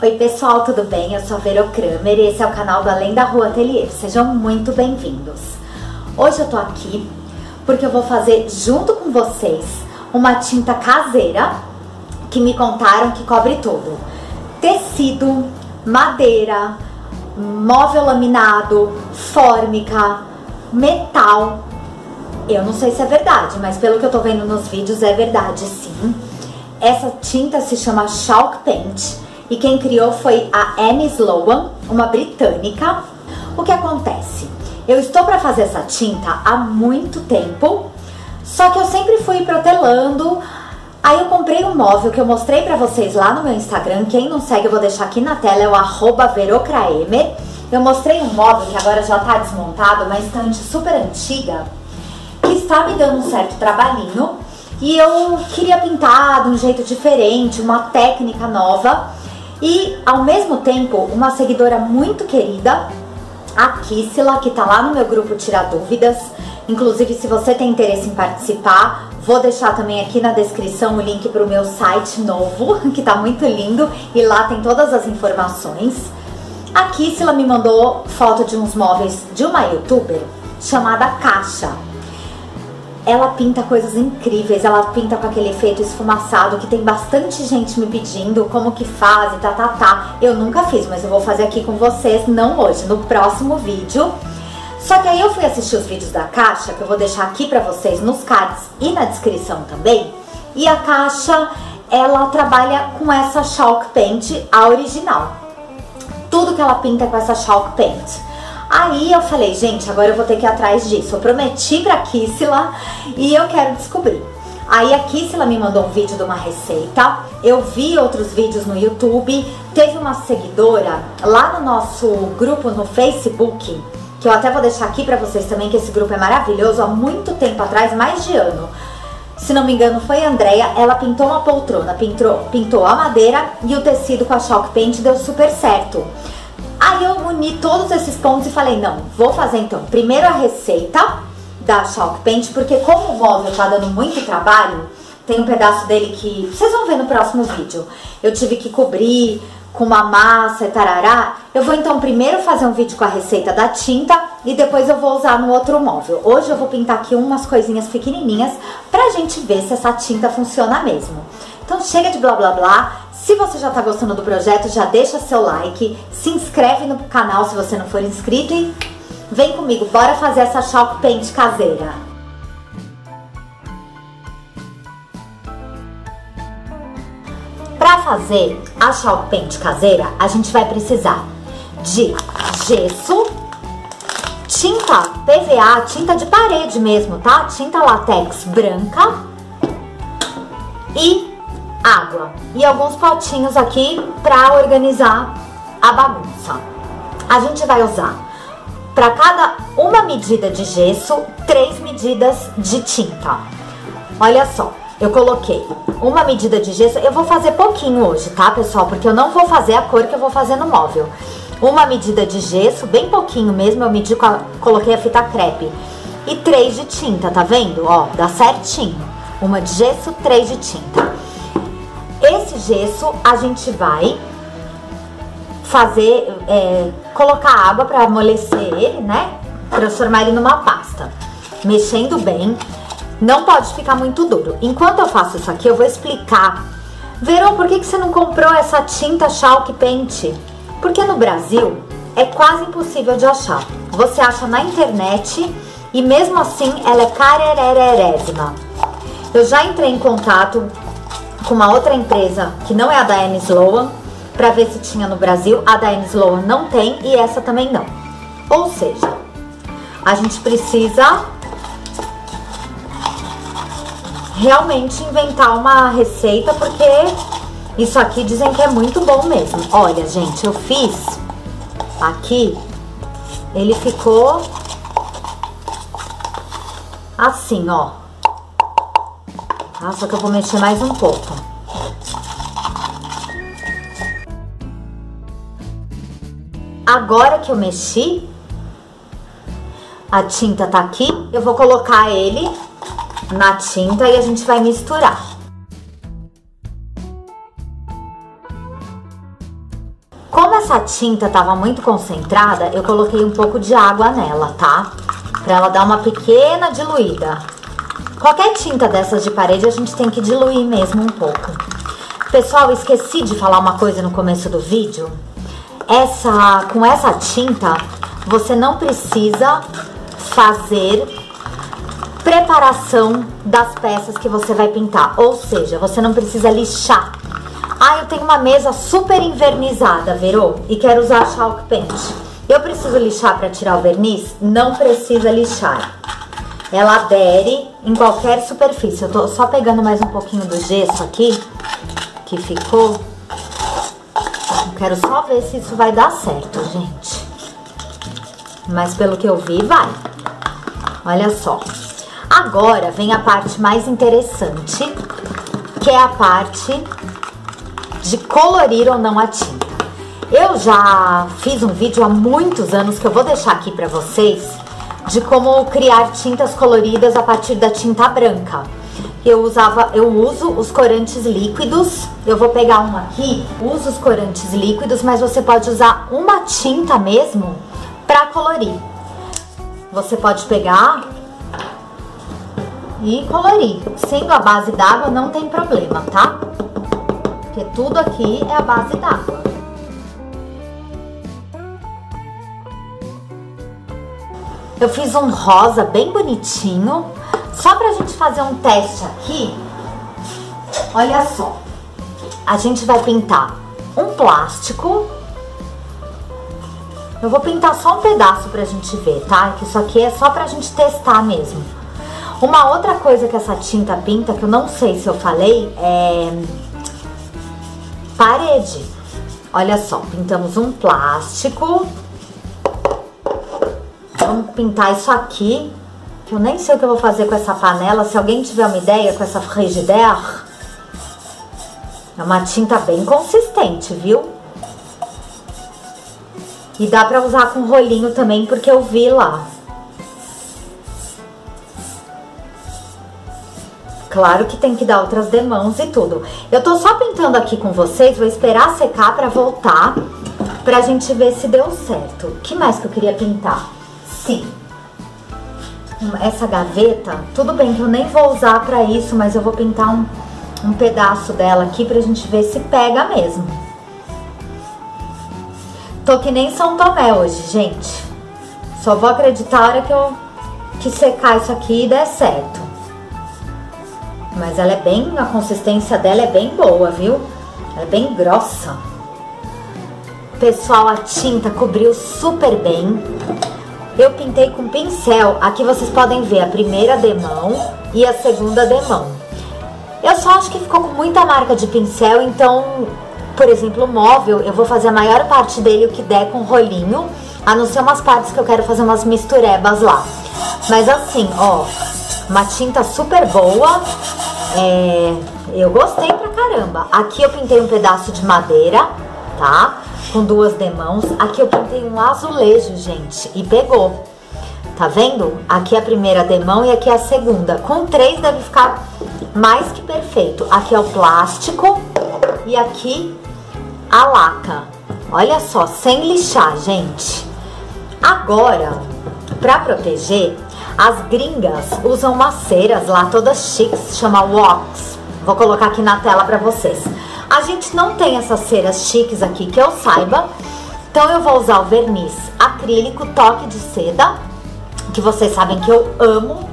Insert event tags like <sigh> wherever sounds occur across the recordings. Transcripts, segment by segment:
Oi pessoal, tudo bem? Eu sou a Vero Kramer e esse é o canal do Além da Rua Ateliê. Sejam muito bem-vindos. Hoje eu tô aqui porque eu vou fazer junto com vocês uma tinta caseira que me contaram que cobre tudo. Tecido, madeira, móvel laminado, fórmica, metal. Eu não sei se é verdade, mas pelo que eu tô vendo nos vídeos é verdade sim. Essa tinta se chama Chalk Paint e quem criou foi a Anne Sloan, uma britânica. O que acontece? Eu estou para fazer essa tinta há muito tempo, só que eu sempre fui protelando. Aí eu comprei um móvel que eu mostrei para vocês lá no meu Instagram. Quem não segue, eu vou deixar aqui na tela, é o verocraemer. Eu mostrei um móvel que agora já está desmontado, uma estante super antiga, que está me dando um certo trabalhinho. E eu queria pintar de um jeito diferente, uma técnica nova. E ao mesmo tempo, uma seguidora muito querida, a Kissila, que tá lá no meu grupo Tirar Dúvidas. Inclusive, se você tem interesse em participar, vou deixar também aqui na descrição o link para o meu site novo, <laughs> que tá muito lindo, e lá tem todas as informações. A Kissila me mandou foto de uns móveis de uma youtuber chamada Caixa ela pinta coisas incríveis, ela pinta com aquele efeito esfumaçado que tem bastante gente me pedindo como que faz e tá, tá, tá. Eu nunca fiz, mas eu vou fazer aqui com vocês, não hoje, no próximo vídeo. Só que aí eu fui assistir os vídeos da Caixa, que eu vou deixar aqui pra vocês nos cards e na descrição também. E a Caixa, ela trabalha com essa Chalk Paint, a original. Tudo que ela pinta é com essa Chalk Paint. Aí eu falei, gente, agora eu vou ter que ir atrás disso. Eu prometi pra Kissila e eu quero descobrir. Aí a Kissila me mandou um vídeo de uma receita, eu vi outros vídeos no YouTube, teve uma seguidora lá no nosso grupo no Facebook, que eu até vou deixar aqui pra vocês também, que esse grupo é maravilhoso, há muito tempo atrás, mais de ano. Se não me engano foi a Andrea, ela pintou uma poltrona, pintou, pintou a madeira e o tecido com a chalk paint deu super certo. Aí eu uni todos esses pontos e falei, não, vou fazer então primeiro a receita da Chalk Paint, porque como o móvel tá dando muito trabalho, tem um pedaço dele que vocês vão ver no próximo vídeo. Eu tive que cobrir com uma massa e tarará. Eu vou então primeiro fazer um vídeo com a receita da tinta e depois eu vou usar no outro móvel. Hoje eu vou pintar aqui umas coisinhas pequenininhas pra gente ver se essa tinta funciona mesmo. Então chega de blá blá blá, se você já está gostando do projeto, já deixa seu like, se inscreve no canal se você não for inscrito e vem comigo, bora fazer essa chalk paint caseira. Para fazer a chalk paint caseira, a gente vai precisar de gesso, tinta PVA, tinta de parede mesmo, tá? Tinta látex branca e água e alguns potinhos aqui para organizar a bagunça. A gente vai usar para cada uma medida de gesso, três medidas de tinta. Olha só, eu coloquei uma medida de gesso, eu vou fazer pouquinho hoje, tá, pessoal? Porque eu não vou fazer a cor que eu vou fazer no móvel. Uma medida de gesso, bem pouquinho mesmo, eu medi, coloquei a fita crepe. E três de tinta, tá vendo? Ó, dá certinho. Uma de gesso, três de tinta. Esse gesso a gente vai fazer, é, colocar água para amolecer ele, né? Transformar ele numa pasta. Mexendo bem, não pode ficar muito duro. Enquanto eu faço isso aqui, eu vou explicar. Verão, por que, que você não comprou essa tinta Chalk Paint? Porque no Brasil é quase impossível de achar. Você acha na internet e mesmo assim ela é carerérésima. Eu já entrei em contato com uma outra empresa que não é a da Anne Sloan para ver se tinha no Brasil. A da Anne Sloan não tem e essa também não. Ou seja, a gente precisa realmente inventar uma receita porque isso aqui dizem que é muito bom mesmo. Olha, gente, eu fiz aqui, ele ficou assim, ó. Tá? Só que eu vou mexer mais um pouco. Agora que eu mexi, a tinta tá aqui, eu vou colocar ele na tinta e a gente vai misturar. essa tinta tava muito concentrada, eu coloquei um pouco de água nela, tá? Pra ela dar uma pequena diluída. Qualquer tinta dessas de parede a gente tem que diluir mesmo um pouco. Pessoal, esqueci de falar uma coisa no começo do vídeo. Essa, com essa tinta, você não precisa fazer preparação das peças que você vai pintar. Ou seja, você não precisa lixar. Ah, eu tenho uma mesa super invernizada, Verô, e quero usar chalk paint. Eu preciso lixar para tirar o verniz? Não precisa lixar. Ela adere em qualquer superfície. Eu tô só pegando mais um pouquinho do gesso aqui, que ficou. Eu quero só ver se isso vai dar certo, gente. Mas pelo que eu vi, vai. Olha só. Agora vem a parte mais interessante, que é a parte de colorir ou não a tinta. Eu já fiz um vídeo há muitos anos que eu vou deixar aqui para vocês de como criar tintas coloridas a partir da tinta branca. Eu usava, eu uso os corantes líquidos. Eu vou pegar um aqui, uso os corantes líquidos, mas você pode usar uma tinta mesmo para colorir. Você pode pegar e colorir. Sendo a base d'água, não tem problema, tá? Porque tudo aqui é a base d'água. Eu fiz um rosa bem bonitinho. Só pra gente fazer um teste aqui. Olha só. A gente vai pintar um plástico. Eu vou pintar só um pedaço pra gente ver, tá? Que isso aqui é só pra gente testar mesmo. Uma outra coisa que essa tinta pinta, que eu não sei se eu falei, é parede. Olha só, pintamos um plástico. Vamos pintar isso aqui, que eu nem sei o que eu vou fazer com essa panela. Se alguém tiver uma ideia com essa frigidaire, é uma tinta bem consistente, viu? E dá pra usar com rolinho também, porque eu vi lá. Claro que tem que dar outras demãos e tudo. Eu tô só pintando aqui com vocês, vou esperar secar pra voltar, pra gente ver se deu certo. O que mais que eu queria pintar? Sim. Essa gaveta, tudo bem que eu nem vou usar pra isso, mas eu vou pintar um, um pedaço dela aqui pra gente ver se pega mesmo. Tô que nem São Tomé hoje, gente. Só vou acreditar a hora que eu que secar isso aqui e der certo. Mas ela é bem, a consistência dela é bem boa, viu? Ela é bem grossa. Pessoal, a tinta cobriu super bem. Eu pintei com pincel. Aqui vocês podem ver a primeira demão e a segunda demão. Eu só acho que ficou com muita marca de pincel, então, por exemplo, o móvel, eu vou fazer a maior parte dele o que der com rolinho, a não ser umas partes que eu quero fazer umas misturebas lá. Mas assim, ó, uma tinta super boa. É, eu gostei pra caramba. Aqui eu pintei um pedaço de madeira, tá? Com duas demãos. Aqui eu pintei um azulejo, gente, e pegou. Tá vendo? Aqui é a primeira demão e aqui é a segunda. Com três deve ficar mais que perfeito. Aqui é o plástico e aqui a laca. Olha só, sem lixar, gente. Agora, pra proteger, as gringas usam umas ceras lá todas chiques, chama wax. Vou colocar aqui na tela pra vocês. A gente não tem essas ceras chiques aqui que eu saiba. Então eu vou usar o verniz acrílico toque de seda, que vocês sabem que eu amo,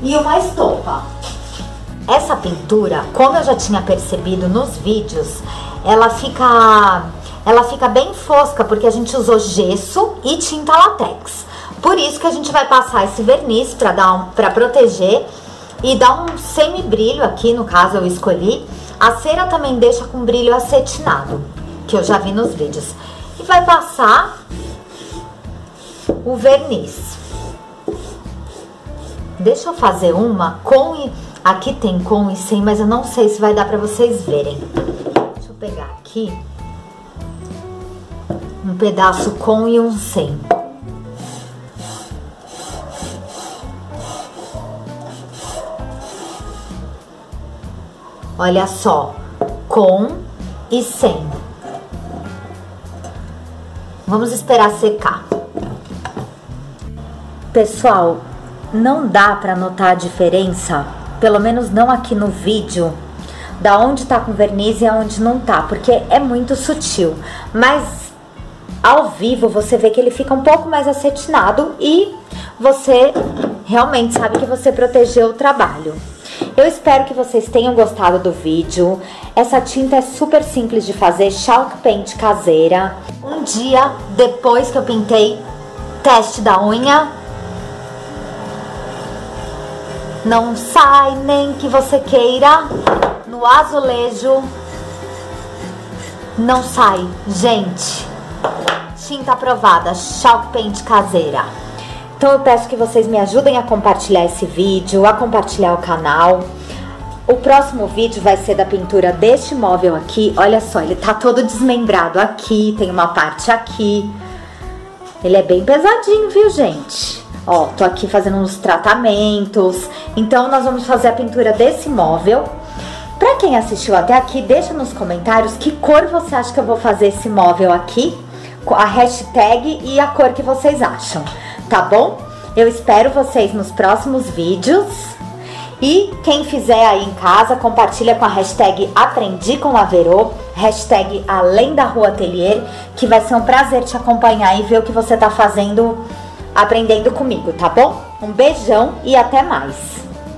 e uma estopa. Essa pintura, como eu já tinha percebido nos vídeos, ela fica ela fica bem fosca porque a gente usou gesso e tinta latex. Por isso que a gente vai passar esse verniz para dar um, para proteger e dar um semi brilho aqui, no caso eu escolhi. A cera também deixa com brilho acetinado, que eu já vi nos vídeos. E vai passar o verniz. Deixa eu fazer uma com e aqui tem com e sem, mas eu não sei se vai dar para vocês verem. Deixa eu pegar aqui um pedaço com e um sem. Olha só, com e sem. Vamos esperar secar. Pessoal, não dá para notar a diferença, pelo menos não aqui no vídeo, da onde tá com verniz e aonde não tá, porque é muito sutil. Mas ao vivo você vê que ele fica um pouco mais acetinado e você realmente sabe que você protegeu o trabalho. Eu espero que vocês tenham gostado do vídeo. Essa tinta é super simples de fazer, chalk paint caseira. Um dia depois que eu pintei, teste da unha. Não sai nem que você queira no azulejo. Não sai, gente. Tinta aprovada, chalk paint caseira. Então eu peço que vocês me ajudem a compartilhar esse vídeo, a compartilhar o canal. O próximo vídeo vai ser da pintura deste móvel aqui. Olha só, ele tá todo desmembrado aqui, tem uma parte aqui. Ele é bem pesadinho, viu, gente? Ó, tô aqui fazendo uns tratamentos. Então, nós vamos fazer a pintura desse móvel. Pra quem assistiu até aqui, deixa nos comentários que cor você acha que eu vou fazer esse móvel aqui. A hashtag e a cor que vocês acham tá bom? Eu espero vocês nos próximos vídeos. E quem fizer aí em casa, compartilha com a hashtag Aprendi com a Verô, hashtag Além da Rua Atelier, que vai ser um prazer te acompanhar e ver o que você tá fazendo, aprendendo comigo, tá bom? Um beijão e até mais!